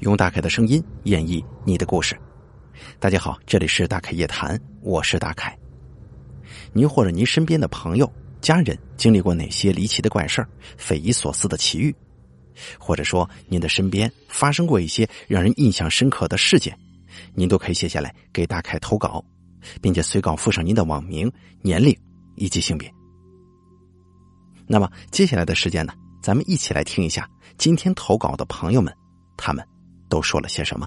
用大凯的声音演绎你的故事。大家好，这里是大凯夜谈，我是大凯。您或者您身边的朋友、家人经历过哪些离奇的怪事、匪夷所思的奇遇？或者说您的身边发生过一些让人印象深刻的事件，您都可以写下来给大凯投稿，并且随稿附上您的网名、年龄以及性别。那么接下来的时间呢，咱们一起来听一下今天投稿的朋友们，他们都说了些什么。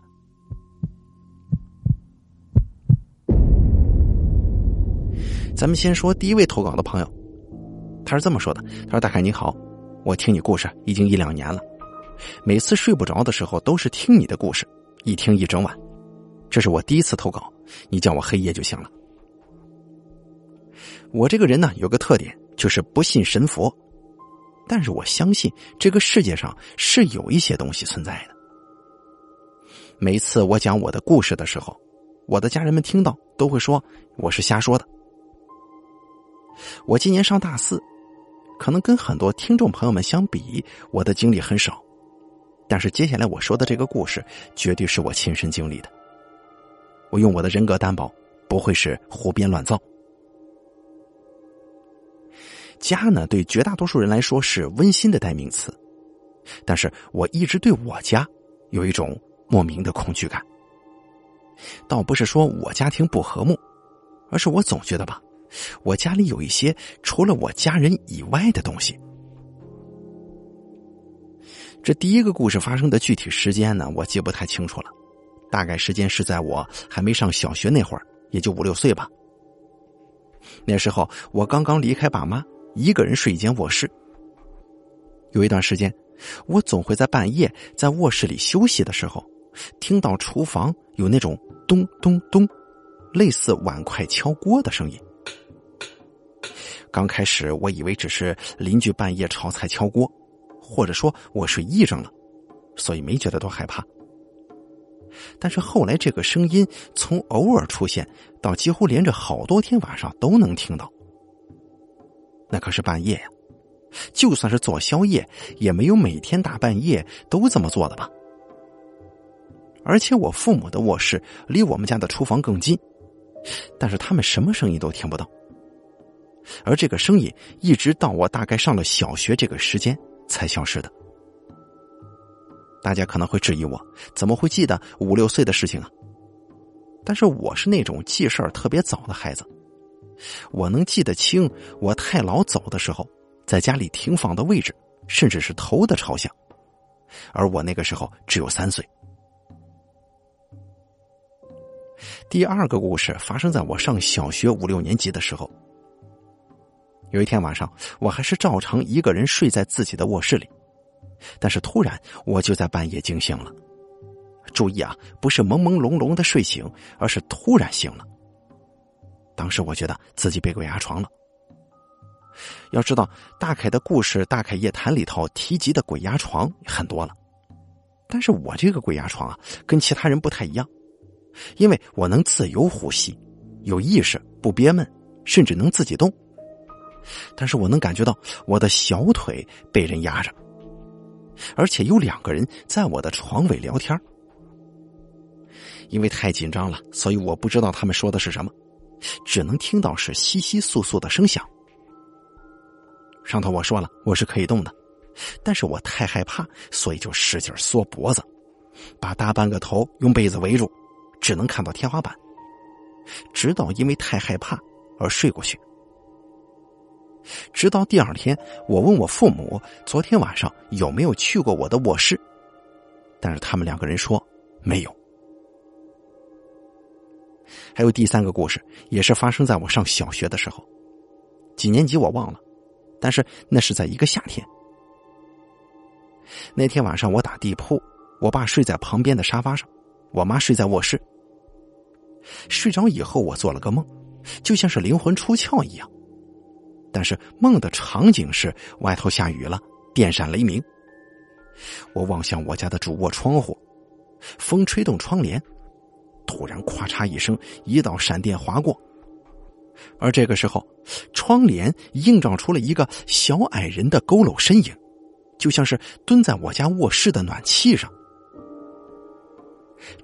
咱们先说第一位投稿的朋友，他是这么说的：“他说大凯你好，我听你故事已经一两年了，每次睡不着的时候都是听你的故事，一听一整晚。这是我第一次投稿，你叫我黑夜就行了。我这个人呢，有个特点。”就是不信神佛，但是我相信这个世界上是有一些东西存在的。每次我讲我的故事的时候，我的家人们听到都会说我是瞎说的。我今年上大四，可能跟很多听众朋友们相比，我的经历很少，但是接下来我说的这个故事绝对是我亲身经历的。我用我的人格担保，不会是胡编乱造。家呢，对绝大多数人来说是温馨的代名词，但是我一直对我家有一种莫名的恐惧感。倒不是说我家庭不和睦，而是我总觉得吧，我家里有一些除了我家人以外的东西。这第一个故事发生的具体时间呢，我记不太清楚了，大概时间是在我还没上小学那会儿，也就五六岁吧。那时候我刚刚离开爸妈。一个人睡一间卧室。有一段时间，我总会在半夜在卧室里休息的时候，听到厨房有那种咚咚咚，类似碗筷敲锅的声音。刚开始我以为只是邻居半夜炒菜敲锅，或者说我睡癔症了，所以没觉得多害怕。但是后来这个声音从偶尔出现到几乎连着好多天晚上都能听到。那可是半夜呀，就算是做宵夜，也没有每天大半夜都这么做的吧。而且我父母的卧室离我们家的厨房更近，但是他们什么声音都听不到。而这个声音一直到我大概上了小学这个时间才消失的。大家可能会质疑我，怎么会记得五六岁的事情啊？但是我是那种记事儿特别早的孩子。我能记得清，我太姥走的时候，在家里停放的位置，甚至是头的朝向，而我那个时候只有三岁。第二个故事发生在我上小学五六年级的时候。有一天晚上，我还是照常一个人睡在自己的卧室里，但是突然我就在半夜惊醒了。注意啊，不是朦朦胧胧的睡醒，而是突然醒了。当时我觉得自己被鬼压床了。要知道，大凯的故事《大凯夜谈》里头提及的鬼压床很多了，但是我这个鬼压床啊，跟其他人不太一样，因为我能自由呼吸，有意识，不憋闷，甚至能自己动。但是我能感觉到我的小腿被人压着，而且有两个人在我的床尾聊天。因为太紧张了，所以我不知道他们说的是什么。只能听到是窸窸窣窣的声响。上头我说了我是可以动的，但是我太害怕，所以就使劲缩脖子，把大半个头用被子围住，只能看到天花板。直到因为太害怕而睡过去。直到第二天，我问我父母昨天晚上有没有去过我的卧室，但是他们两个人说没有。还有第三个故事，也是发生在我上小学的时候，几年级我忘了，但是那是在一个夏天。那天晚上我打地铺，我爸睡在旁边的沙发上，我妈睡在卧室。睡着以后，我做了个梦，就像是灵魂出窍一样，但是梦的场景是外头下雨了，电闪雷鸣。我望向我家的主卧窗户，风吹动窗帘。突然，咔嚓一声，一道闪电划过，而这个时候，窗帘映照出了一个小矮人的佝偻身影，就像是蹲在我家卧室的暖气上。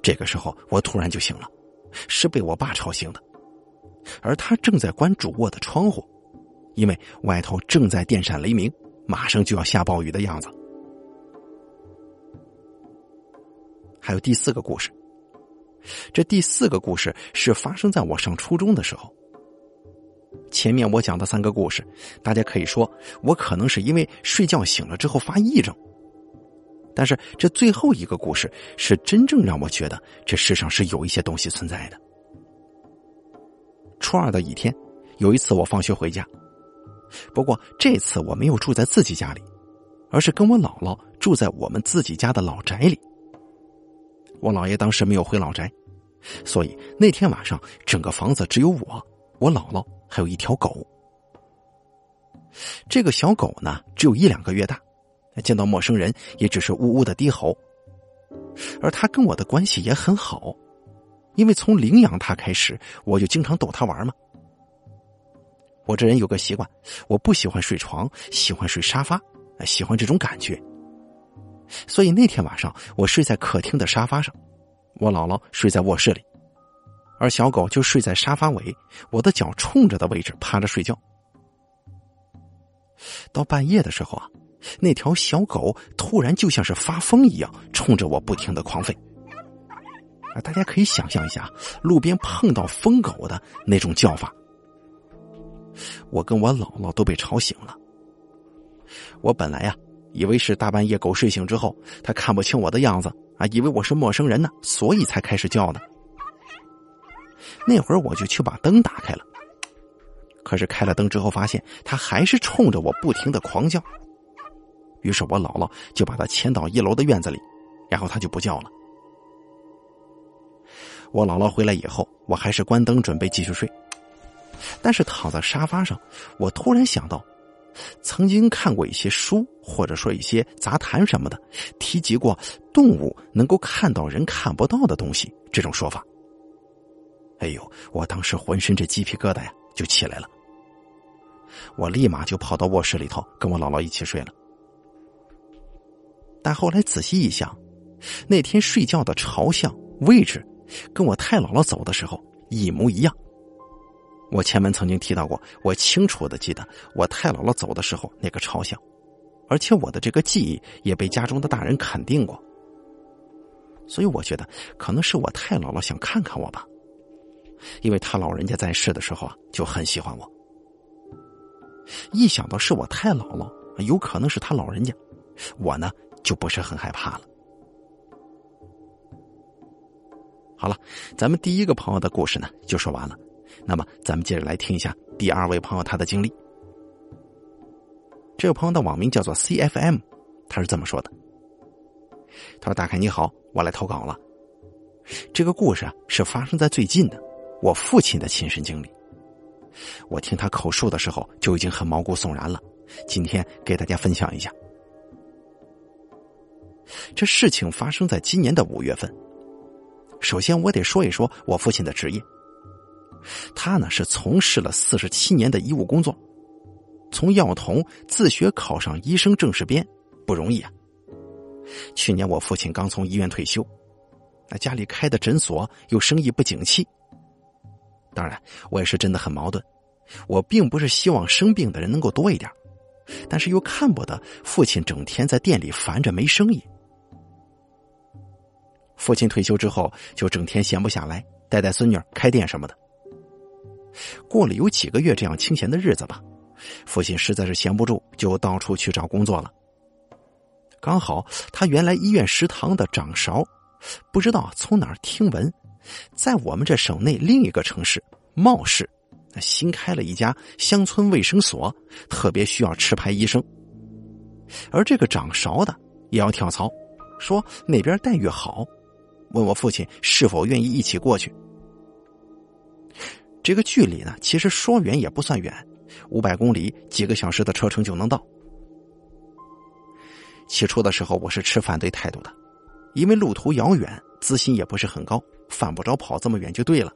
这个时候我突然就醒了，是被我爸吵醒的，而他正在关主卧的窗户，因为外头正在电闪雷鸣，马上就要下暴雨的样子。还有第四个故事，这第四个故事是发生在我上初中的时候。前面我讲的三个故事，大家可以说我可能是因为睡觉醒了之后发癔症。但是这最后一个故事是真正让我觉得这世上是有一些东西存在的。初二的一天，有一次我放学回家，不过这次我没有住在自己家里，而是跟我姥姥住在我们自己家的老宅里。我姥爷当时没有回老宅，所以那天晚上整个房子只有我、我姥姥还有一条狗。这个小狗呢，只有一两个月大。见到陌生人也只是呜呜的低吼，而他跟我的关系也很好，因为从领养他开始，我就经常逗他玩嘛。我这人有个习惯，我不喜欢睡床，喜欢睡沙发，喜欢这种感觉。所以那天晚上我睡在客厅的沙发上，我姥姥睡在卧室里，而小狗就睡在沙发尾，我的脚冲着的位置趴着睡觉。到半夜的时候啊。那条小狗突然就像是发疯一样，冲着我不停的狂吠。啊，大家可以想象一下，路边碰到疯狗的那种叫法。我跟我姥姥都被吵醒了。我本来呀，以为是大半夜狗睡醒之后，它看不清我的样子啊，以为我是陌生人呢，所以才开始叫的。那会儿我就去把灯打开了，可是开了灯之后，发现它还是冲着我不停的狂叫。于是我姥姥就把他牵到一楼的院子里，然后他就不叫了。我姥姥回来以后，我还是关灯准备继续睡，但是躺在沙发上，我突然想到，曾经看过一些书，或者说一些杂谈什么的，提及过动物能够看到人看不到的东西这种说法。哎呦，我当时浑身这鸡皮疙瘩呀就起来了，我立马就跑到卧室里头跟我姥姥一起睡了。但后来仔细一想，那天睡觉的朝向位置，跟我太姥姥走的时候一模一样。我前面曾经提到过，我清楚的记得我太姥姥走的时候那个朝向，而且我的这个记忆也被家中的大人肯定过。所以我觉得可能是我太姥姥想看看我吧，因为他老人家在世的时候啊就很喜欢我。一想到是我太姥姥，有可能是他老人家，我呢。就不是很害怕了。好了，咱们第一个朋友的故事呢就说完了。那么，咱们接着来听一下第二位朋友他的经历。这位朋友的网名叫做 CFM，他是这么说的：“他说，大凯你好，我来投稿了。这个故事啊是发生在最近的，我父亲的亲身经历。我听他口述的时候就已经很毛骨悚然了，今天给大家分享一下。”这事情发生在今年的五月份。首先，我得说一说我父亲的职业。他呢是从事了四十七年的医务工作，从药童自学考上医生正式编，不容易啊。去年我父亲刚从医院退休，那家里开的诊所又生意不景气。当然，我也是真的很矛盾。我并不是希望生病的人能够多一点，但是又看不得父亲整天在店里烦着没生意。父亲退休之后，就整天闲不下来，带带孙女、开店什么的。过了有几个月这样清闲的日子吧，父亲实在是闲不住，就到处去找工作了。刚好他原来医院食堂的掌勺，不知道从哪儿听闻，在我们这省内另一个城市茂市，新开了一家乡村卫生所，特别需要持牌医生。而这个掌勺的也要跳槽，说那边待遇好。问我父亲是否愿意一起过去。这个距离呢，其实说远也不算远，五百公里，几个小时的车程就能到。起初的时候，我是持反对态度的，因为路途遥远，资薪也不是很高，犯不着跑这么远就对了。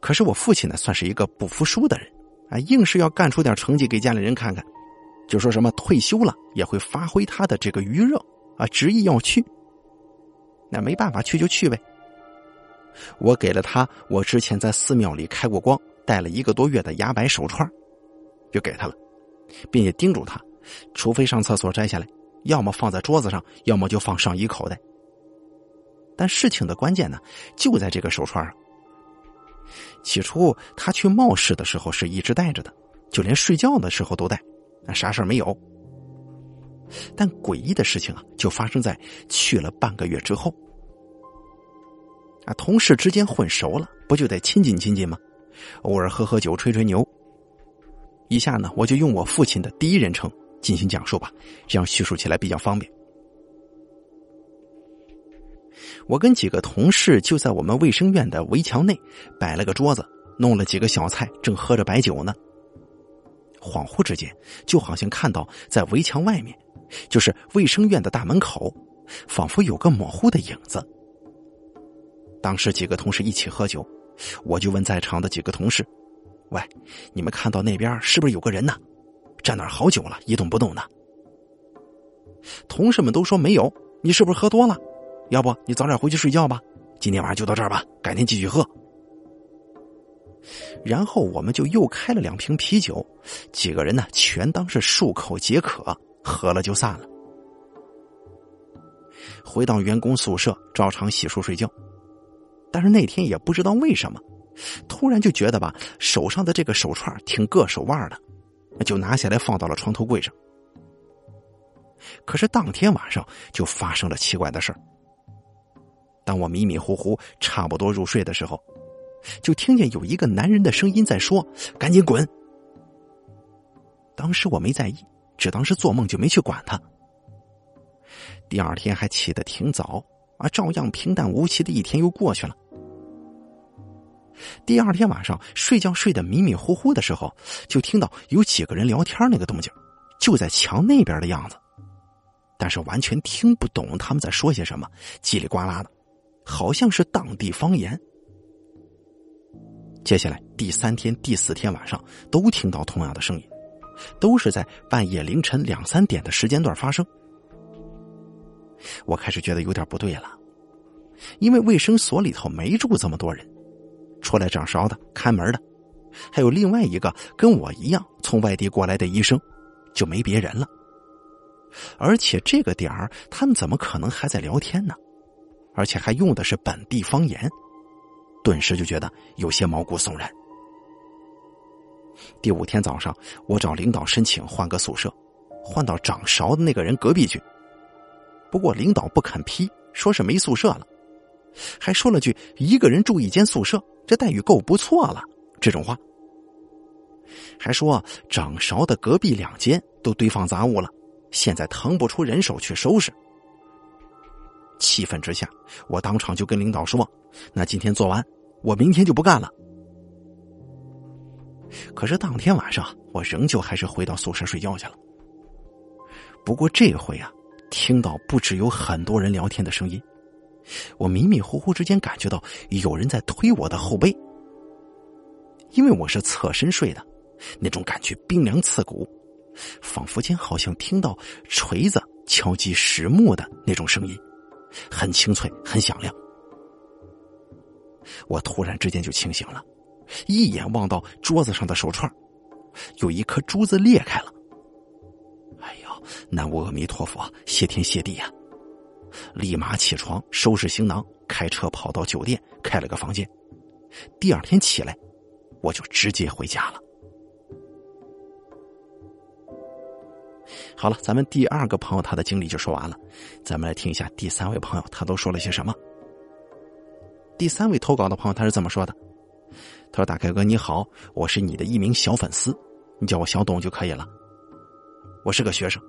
可是我父亲呢，算是一个不服输的人，啊，硬是要干出点成绩给家里人看看，就说什么退休了也会发挥他的这个余热，啊，执意要去。那没办法去就去呗。我给了他我之前在寺庙里开过光、戴了一个多月的牙白手串，就给他了，并且叮嘱他，除非上厕所摘下来，要么放在桌子上，要么就放上衣口袋。但事情的关键呢，就在这个手串上。起初他去冒失的时候是一直戴着的，就连睡觉的时候都戴，那啥事没有。但诡异的事情啊，就发生在去了半个月之后。啊，同事之间混熟了，不就得亲近亲近吗？偶尔喝喝酒，吹吹牛。以下呢，我就用我父亲的第一人称进行讲述吧，这样叙述起来比较方便。我跟几个同事就在我们卫生院的围墙内摆了个桌子，弄了几个小菜，正喝着白酒呢。恍惚之间，就好像看到在围墙外面，就是卫生院的大门口，仿佛有个模糊的影子。当时几个同事一起喝酒，我就问在场的几个同事：“喂，你们看到那边是不是有个人呢？站那儿好久了，一动不动的。”同事们都说没有。你是不是喝多了？要不你早点回去睡觉吧。今天晚上就到这儿吧，改天继续喝。然后我们就又开了两瓶啤酒，几个人呢全当是漱口解渴，喝了就散了。回到员工宿舍，照常洗漱睡觉。但是那天也不知道为什么，突然就觉得吧，手上的这个手串挺硌手腕的，就拿下来放到了床头柜上。可是当天晚上就发生了奇怪的事当我迷迷糊糊差不多入睡的时候，就听见有一个男人的声音在说：“赶紧滚！”当时我没在意，只当是做梦，就没去管他。第二天还起得挺早。啊，照样平淡无奇的一天又过去了。第二天晚上睡觉睡得迷迷糊糊的时候，就听到有几个人聊天那个动静，就在墙那边的样子，但是完全听不懂他们在说些什么，叽里呱啦的，好像是当地方言。接下来第三天、第四天晚上都听到同样的声音，都是在半夜凌晨两三点的时间段发生。我开始觉得有点不对了，因为卫生所里头没住这么多人，出来掌勺的、看门的，还有另外一个跟我一样从外地过来的医生，就没别人了。而且这个点儿，他们怎么可能还在聊天呢？而且还用的是本地方言，顿时就觉得有些毛骨悚然。第五天早上，我找领导申请换个宿舍，换到掌勺的那个人隔壁去。不过领导不肯批，说是没宿舍了，还说了句“一个人住一间宿舍，这待遇够不错了”这种话，还说掌勺的隔壁两间都堆放杂物了，现在腾不出人手去收拾。气愤之下，我当场就跟领导说：“那今天做完，我明天就不干了。”可是当天晚上，我仍旧还是回到宿舍睡觉去了。不过这回啊。听到不止有很多人聊天的声音，我迷迷糊糊之间感觉到有人在推我的后背，因为我是侧身睡的，那种感觉冰凉刺骨，仿佛间好像听到锤子敲击实木的那种声音，很清脆，很响亮。我突然之间就清醒了，一眼望到桌子上的手串，有一颗珠子裂开了。哎呦南无阿弥陀佛，谢天谢地呀！立马起床，收拾行囊，开车跑到酒店开了个房间。第二天起来，我就直接回家了。好了，咱们第二个朋友他的经历就说完了，咱们来听一下第三位朋友他都说了些什么。第三位投稿的朋友他是这么说的：“他说，大开哥你好，我是你的一名小粉丝，你叫我小董就可以了。我是个学生。”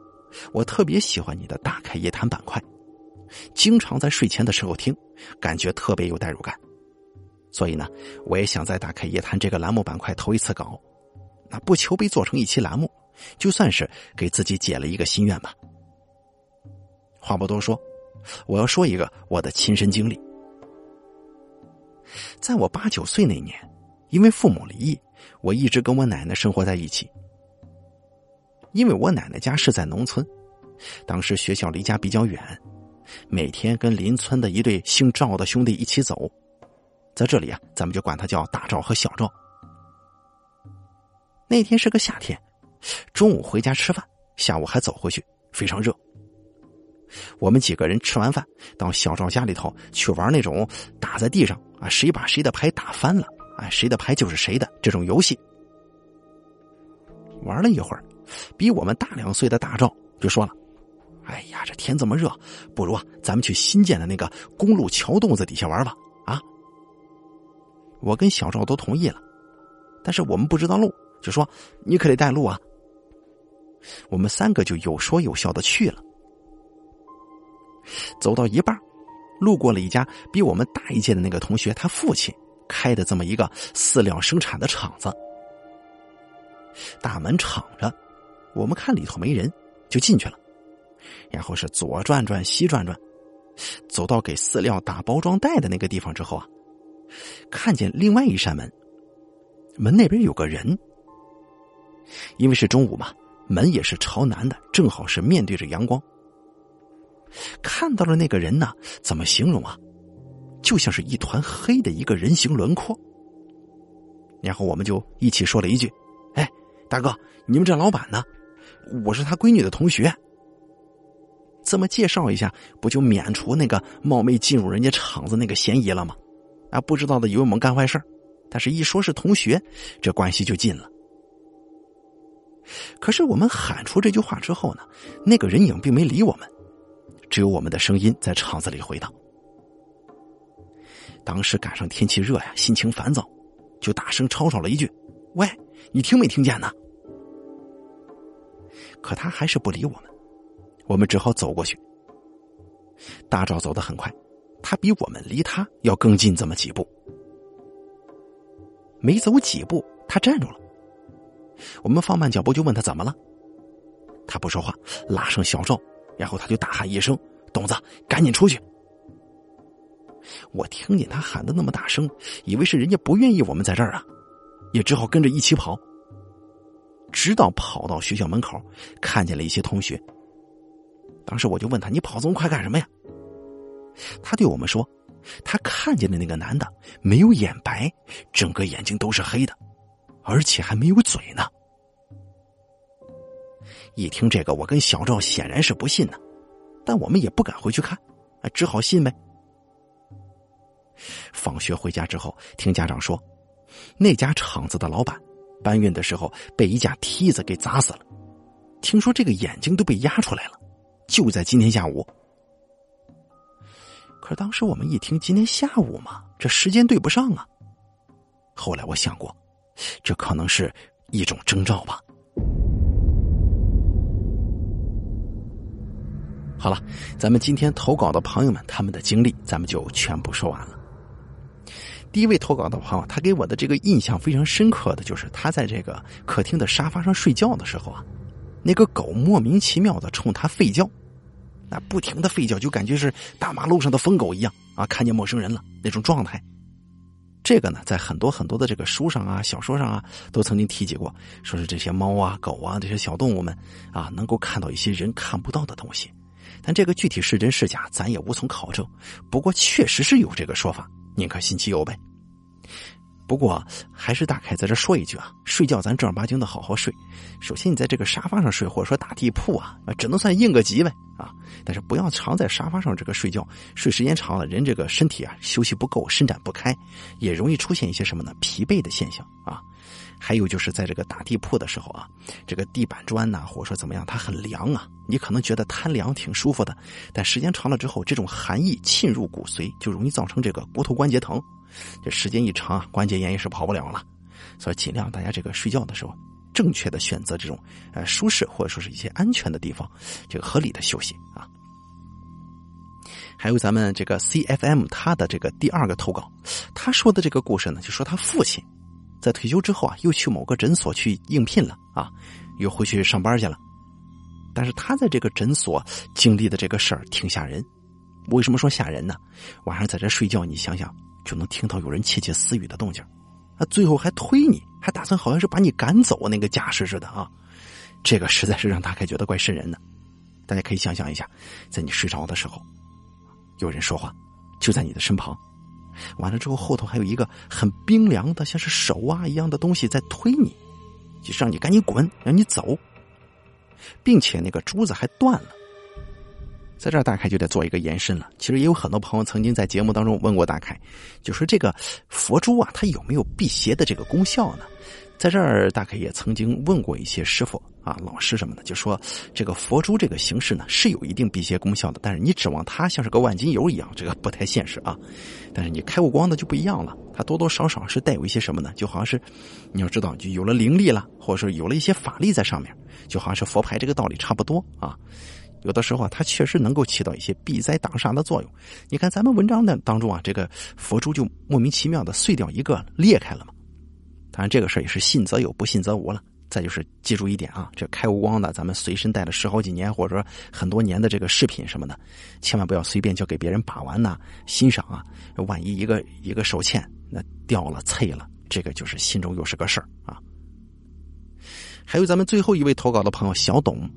我特别喜欢你的大开夜谈板块，经常在睡前的时候听，感觉特别有代入感。所以呢，我也想在大开夜谈这个栏目板块投一次稿，那不求被做成一期栏目，就算是给自己解了一个心愿吧。话不多说，我要说一个我的亲身经历。在我八九岁那年，因为父母离异，我一直跟我奶奶生活在一起。因为我奶奶家是在农村，当时学校离家比较远，每天跟邻村的一对姓赵的兄弟一起走，在这里啊，咱们就管他叫大赵和小赵。那天是个夏天，中午回家吃饭，下午还走回去，非常热。我们几个人吃完饭，到小赵家里头去玩那种打在地上啊，谁把谁的牌打翻了，哎，谁的牌就是谁的这种游戏。玩了一会儿，比我们大两岁的大赵就说了：“哎呀，这天这么热，不如啊，咱们去新建的那个公路桥洞子底下玩吧。”啊，我跟小赵都同意了，但是我们不知道路，就说：“你可得带路啊。”我们三个就有说有笑的去了。走到一半，路过了一家比我们大一届的那个同学他父亲开的这么一个饲料生产的厂子。大门敞着，我们看里头没人，就进去了。然后是左转转，西转转，走到给饲料打包装袋的那个地方之后啊，看见另外一扇门，门那边有个人。因为是中午嘛，门也是朝南的，正好是面对着阳光。看到了那个人呢，怎么形容啊？就像是一团黑的一个人形轮廓。然后我们就一起说了一句：“哎，大哥，你们这老板呢？我是他闺女的同学。这么介绍一下，不就免除那个冒昧进入人家厂子那个嫌疑了吗？啊，不知道的以为我们干坏事但是一说是同学，这关系就近了。可是我们喊出这句话之后呢，那个人影并没理我们。”只有我们的声音在厂子里回荡。当时赶上天气热呀，心情烦躁，就大声吵吵了一句：“喂，你听没听见呢？”可他还是不理我们，我们只好走过去。大赵走得很快，他比我们离他要更近这么几步。没走几步，他站住了。我们放慢脚步，就问他怎么了。他不说话，拉上小赵。然后他就大喊一声：“董子，赶紧出去！”我听见他喊的那么大声，以为是人家不愿意我们在这儿啊，也只好跟着一起跑。直到跑到学校门口，看见了一些同学。当时我就问他：“你跑这么快干什么呀？”他对我们说：“他看见的那个男的没有眼白，整个眼睛都是黑的，而且还没有嘴呢。”一听这个，我跟小赵显然是不信呢，但我们也不敢回去看，啊，只好信呗。放学回家之后，听家长说，那家厂子的老板搬运的时候被一架梯子给砸死了，听说这个眼睛都被压出来了，就在今天下午。可是当时我们一听今天下午嘛，这时间对不上啊。后来我想过，这可能是一种征兆吧。好了，咱们今天投稿的朋友们，他们的经历咱们就全部说完了。第一位投稿的朋友，他给我的这个印象非常深刻的就是他在这个客厅的沙发上睡觉的时候啊，那个狗莫名其妙的冲他吠叫，那不停的吠叫，就感觉是大马路上的疯狗一样啊，看见陌生人了那种状态。这个呢，在很多很多的这个书上啊、小说上啊，都曾经提及过，说是这些猫啊、狗啊这些小动物们啊，能够看到一些人看不到的东西。但这个具体是真是假，咱也无从考证。不过确实是有这个说法，宁可信其有呗。不过还是大凯在这说一句啊，睡觉咱正儿八经的好好睡。首先你在这个沙发上睡，或者说打地铺啊，只能算应个急呗啊。但是不要常在沙发上这个睡觉，睡时间长了，人这个身体啊休息不够，伸展不开，也容易出现一些什么呢？疲惫的现象啊。还有就是在这个打地铺的时候啊，这个地板砖呐，或者说怎么样，它很凉啊。你可能觉得贪凉挺舒服的，但时间长了之后，这种寒意沁入骨髓，就容易造成这个骨头关节疼。这时间一长啊，关节炎也是跑不了了。所以尽量大家这个睡觉的时候，正确的选择这种呃舒适或者说是一些安全的地方，这个合理的休息啊。还有咱们这个 C F M 他的这个第二个投稿，他说的这个故事呢，就说他父亲。在退休之后啊，又去某个诊所去应聘了啊，又回去上班去了。但是他在这个诊所经历的这个事儿挺吓人。为什么说吓人呢？晚上在这睡觉，你想想就能听到有人窃窃私语的动静，啊，最后还推你，还打算好像是把你赶走那个架势似的啊。这个实在是让大概觉得怪瘆人的。大家可以想象一下，在你睡着的时候，有人说话，就在你的身旁。完了之后，后头还有一个很冰凉的，像是手啊一样的东西在推你，就让你赶紧滚，让你走，并且那个珠子还断了。在这儿，大凯就得做一个延伸了。其实也有很多朋友曾经在节目当中问过大凯，就说这个佛珠啊，它有没有辟邪的这个功效呢？在这儿，大概也曾经问过一些师傅啊、老师什么的，就说这个佛珠这个形式呢是有一定辟邪功效的，但是你指望它像是个万金油一样，这个不太现实啊。但是你开过光的就不一样了，它多多少少是带有一些什么呢？就好像是你要知道，就有了灵力了，或者说有了一些法力在上面，就好像是佛牌这个道理差不多啊。有的时候啊，它确实能够起到一些避灾挡煞的作用。你看咱们文章的当中啊，这个佛珠就莫名其妙的碎掉一个，裂开了嘛。当然，这个事儿也是信则有，不信则无了。再就是记住一点啊，这开无光的，咱们随身带了十好几年或者说很多年的这个饰品什么的，千万不要随便交给别人把玩呐、欣赏啊。万一一个一个手欠，那掉了、碎了，这个就是心中又是个事儿啊。还有咱们最后一位投稿的朋友小董，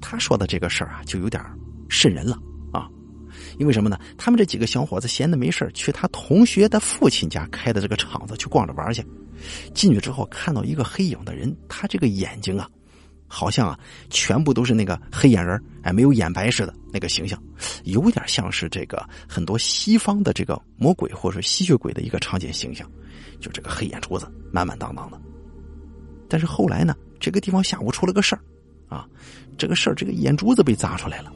他说的这个事儿啊，就有点瘆人了。因为什么呢？他们这几个小伙子闲的没事去他同学的父亲家开的这个厂子去逛着玩去。进去之后，看到一个黑影的人，他这个眼睛啊，好像啊，全部都是那个黑眼仁哎，没有眼白似的那个形象，有点像是这个很多西方的这个魔鬼或者吸血鬼的一个常见形象，就这个黑眼珠子满满当当的。但是后来呢，这个地方下午出了个事儿，啊，这个事儿这个眼珠子被砸出来了。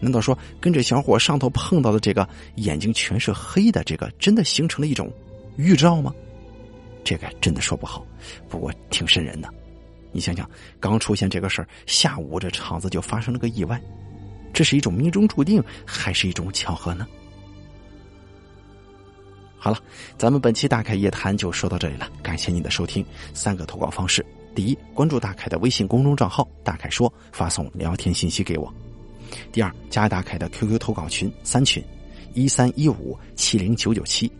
难道说跟这小伙上头碰到的这个眼睛全是黑的，这个真的形成了一种预兆吗？这个真的说不好，不过挺瘆人的。你想想，刚出现这个事儿，下午这厂子就发生了个意外，这是一种命中注定，还是一种巧合呢？好了，咱们本期大凯夜谈就说到这里了，感谢您的收听。三个投稿方式：第一，关注大凯的微信公众账号“大凯说”，发送聊天信息给我；第二，加大凯的 QQ 投稿群三群：一三一五七零九九七。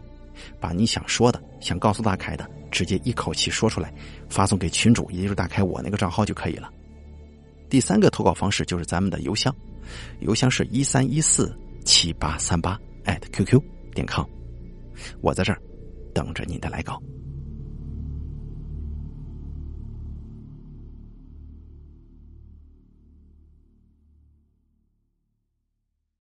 把你想说的、想告诉大凯的，直接一口气说出来，发送给群主，也就是大凯我那个账号就可以了。第三个投稿方式就是咱们的邮箱，邮箱是一三一四七八三八 @QQ 点 com，我在这儿等着你的来稿。